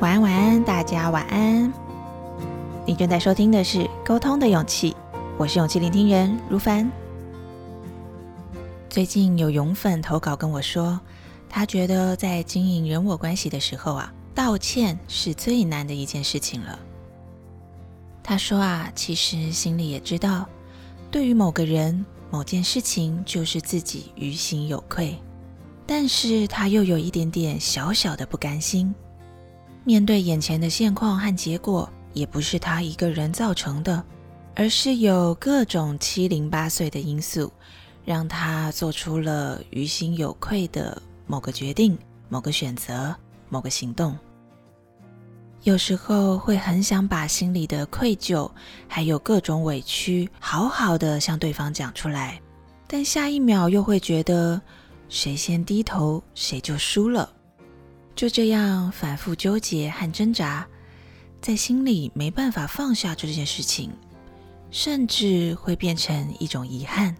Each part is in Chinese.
晚安，晚安，大家晚安。你正在收听的是《沟通的勇气》，我是勇气聆听人如凡。最近有勇粉投稿跟我说，他觉得在经营人我关系的时候啊，道歉是最难的一件事情了。他说啊，其实心里也知道，对于某个人、某件事情，就是自己于心有愧，但是他又有一点点小小的不甘心。面对眼前的现况和结果。也不是他一个人造成的，而是有各种七零八碎的因素，让他做出了于心有愧的某个决定、某个选择、某个行动。有时候会很想把心里的愧疚，还有各种委屈，好好的向对方讲出来，但下一秒又会觉得，谁先低头，谁就输了。就这样反复纠结和挣扎。在心里没办法放下这件事情，甚至会变成一种遗憾，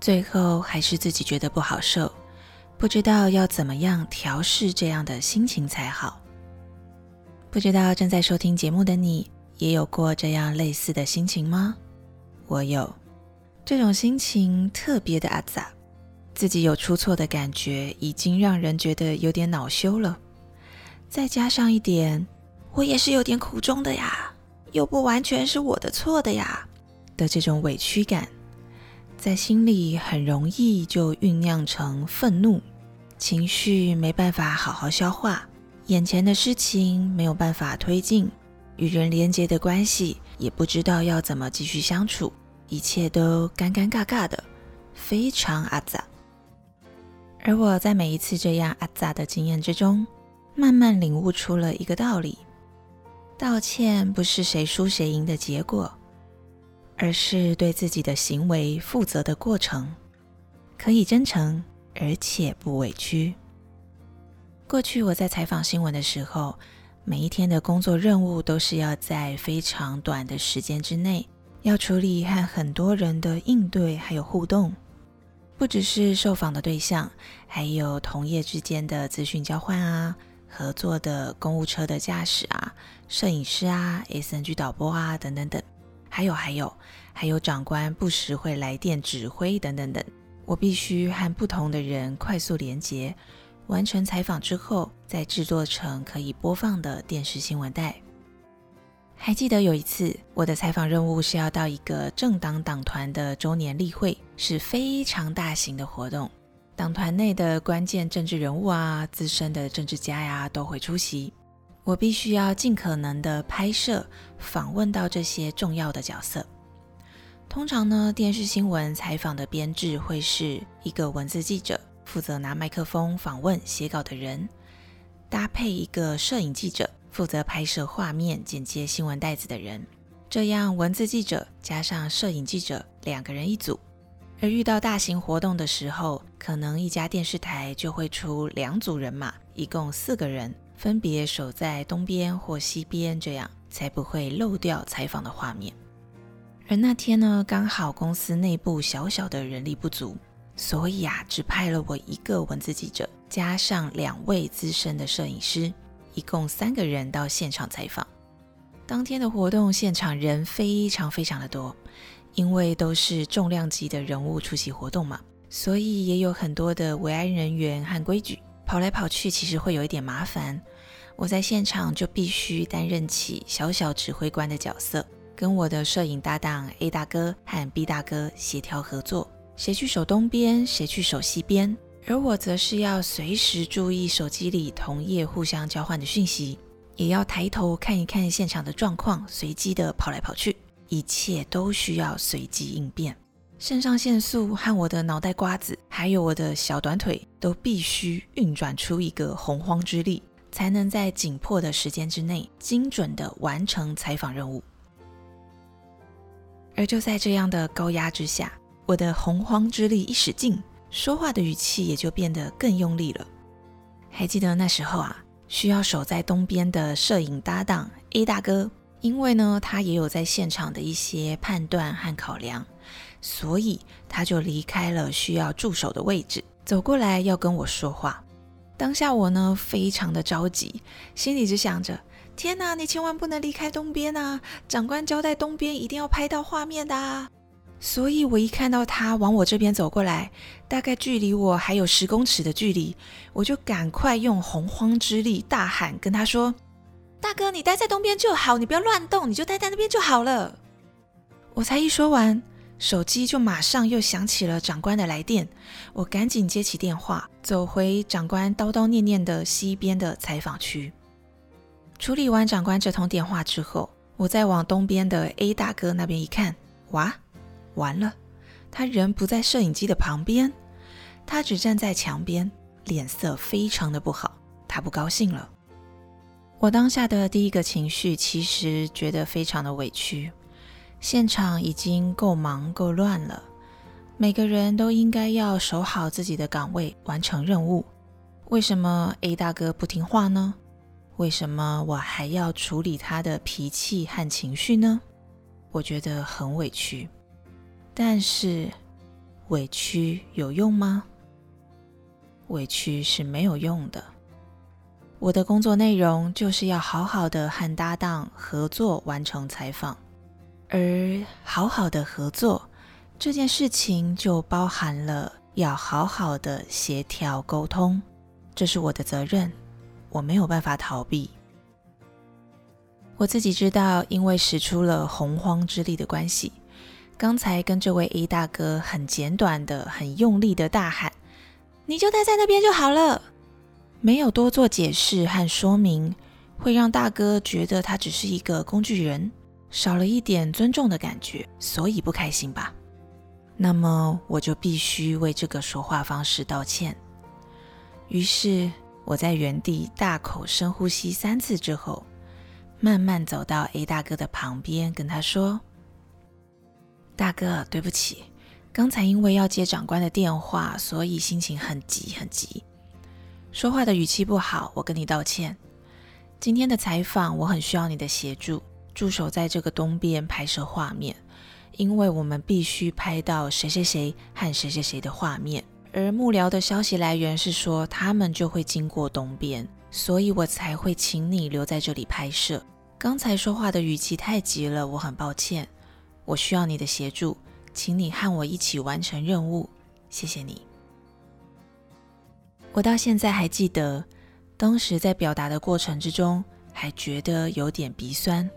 最后还是自己觉得不好受，不知道要怎么样调试这样的心情才好。不知道正在收听节目的你，也有过这样类似的心情吗？我有，这种心情特别的阿杂，自己有出错的感觉，已经让人觉得有点恼羞了，再加上一点。我也是有点苦衷的呀，又不完全是我的错的呀的这种委屈感，在心里很容易就酝酿成愤怒情绪，没办法好好消化，眼前的事情没有办法推进，与人连接的关系也不知道要怎么继续相处，一切都尴尴尬尬的，非常阿杂。而我在每一次这样阿杂的经验之中，慢慢领悟出了一个道理。道歉不是谁输谁赢的结果，而是对自己的行为负责的过程。可以真诚，而且不委屈。过去我在采访新闻的时候，每一天的工作任务都是要在非常短的时间之内，要处理和很多人的应对还有互动，不只是受访的对象，还有同业之间的资讯交换啊。合作的公务车的驾驶啊，摄影师啊，SNG 导播啊，等等等，还有还有还有长官不时会来电指挥等等等，我必须和不同的人快速连接，完成采访之后，再制作成可以播放的电视新闻带。还记得有一次，我的采访任务是要到一个政党党团的周年例会，是非常大型的活动。党团内的关键政治人物啊，资深的政治家呀，都会出席。我必须要尽可能的拍摄、访问到这些重要的角色。通常呢，电视新闻采访的编制会是一个文字记者，负责拿麦克风访问写稿的人，搭配一个摄影记者，负责拍摄画面、剪接新闻袋子的人。这样，文字记者加上摄影记者两个人一组。而遇到大型活动的时候，可能一家电视台就会出两组人马，一共四个人，分别守在东边或西边，这样才不会漏掉采访的画面。而那天呢，刚好公司内部小小的人力不足，所以啊，只派了我一个文字记者，加上两位资深的摄影师，一共三个人到现场采访。当天的活动现场人非常非常的多。因为都是重量级的人物出席活动嘛，所以也有很多的维安人员和规矩，跑来跑去其实会有一点麻烦。我在现场就必须担任起小小指挥官的角色，跟我的摄影搭档 A 大哥和 B 大哥协调合作，谁去守东边，谁去守西边，而我则是要随时注意手机里同业互相交换的讯息，也要抬头看一看现场的状况，随机的跑来跑去。一切都需要随机应变，肾上腺素和我的脑袋瓜子，还有我的小短腿，都必须运转出一个洪荒之力，才能在紧迫的时间之内精准的完成采访任务。而就在这样的高压之下，我的洪荒之力一使劲，说话的语气也就变得更用力了。还记得那时候啊，需要守在东边的摄影搭档 A 大哥。因为呢，他也有在现场的一些判断和考量，所以他就离开了需要驻守的位置，走过来要跟我说话。当下我呢非常的着急，心里只想着：天哪，你千万不能离开东边啊！长官交代东边一定要拍到画面的。所以我一看到他往我这边走过来，大概距离我还有十公尺的距离，我就赶快用洪荒之力大喊，跟他说：“大哥，你待在东边就好，你不要乱动，你就待在那边就好了。”我才一说完，手机就马上又响起了长官的来电，我赶紧接起电话，走回长官叨叨念念的西边的采访区。处理完长官这通电话之后，我再往东边的 A 大哥那边一看，哇！完了，他人不在摄影机的旁边，他只站在墙边，脸色非常的不好，他不高兴了。我当下的第一个情绪其实觉得非常的委屈，现场已经够忙够乱了，每个人都应该要守好自己的岗位，完成任务。为什么 A 大哥不听话呢？为什么我还要处理他的脾气和情绪呢？我觉得很委屈。但是，委屈有用吗？委屈是没有用的。我的工作内容就是要好好的和搭档合作完成采访，而好好的合作这件事情就包含了要好好的协调沟通，这是我的责任，我没有办法逃避。我自己知道，因为使出了洪荒之力的关系。刚才跟这位 A 大哥很简短的、很用力的大喊：“你就待在那边就好了。”没有多做解释和说明，会让大哥觉得他只是一个工具人，少了一点尊重的感觉，所以不开心吧？那么我就必须为这个说话方式道歉。于是我在原地大口深呼吸三次之后，慢慢走到 A 大哥的旁边，跟他说。大哥，对不起，刚才因为要接长官的电话，所以心情很急很急，说话的语气不好，我跟你道歉。今天的采访我很需要你的协助，驻守在这个东边拍摄画面，因为我们必须拍到谁谁谁和谁谁谁的画面，而幕僚的消息来源是说他们就会经过东边，所以我才会请你留在这里拍摄。刚才说话的语气太急了，我很抱歉。我需要你的协助，请你和我一起完成任务，谢谢你。我到现在还记得，当时在表达的过程之中，还觉得有点鼻酸。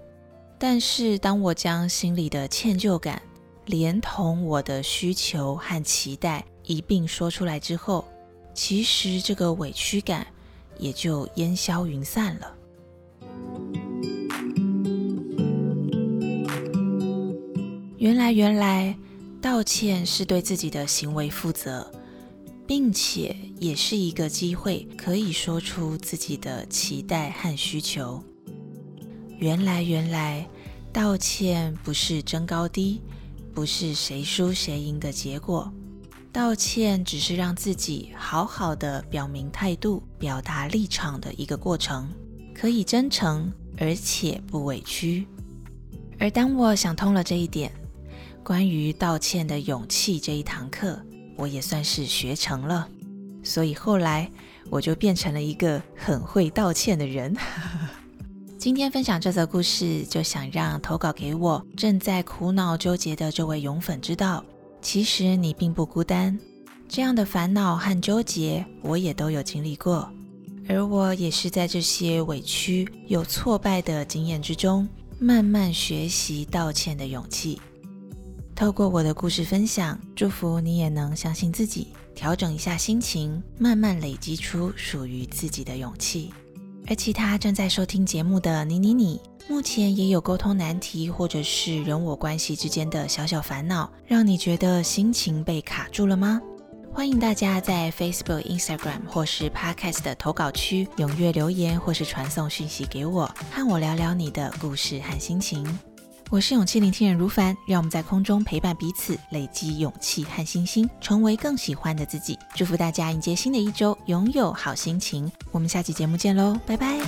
但是当我将心里的歉疚感，连同我的需求和期待一并说出来之后，其实这个委屈感也就烟消云散了。来，原来，道歉是对自己的行为负责，并且也是一个机会，可以说出自己的期待和需求。原来，原来，道歉不是争高低，不是谁输谁赢的结果，道歉只是让自己好好的表明态度、表达立场的一个过程，可以真诚而且不委屈。而当我想通了这一点。关于道歉的勇气这一堂课，我也算是学成了，所以后来我就变成了一个很会道歉的人。今天分享这则故事，就想让投稿给我正在苦恼纠结的这位勇粉知道，其实你并不孤单。这样的烦恼和纠结，我也都有经历过，而我也是在这些委屈有挫败的经验之中，慢慢学习道歉的勇气。透过我的故事分享，祝福你也能相信自己，调整一下心情，慢慢累积出属于自己的勇气。而其他正在收听节目的你、你、你，目前也有沟通难题，或者是人我关系之间的小小烦恼，让你觉得心情被卡住了吗？欢迎大家在 Facebook、Instagram 或是 Podcast 的投稿区踊跃留言，或是传送讯息给我，和我聊聊你的故事和心情。我是勇气聆听人如凡，让我们在空中陪伴彼此，累积勇气和信心，成为更喜欢的自己。祝福大家迎接新的一周，拥有好心情。我们下期节目见喽，拜拜。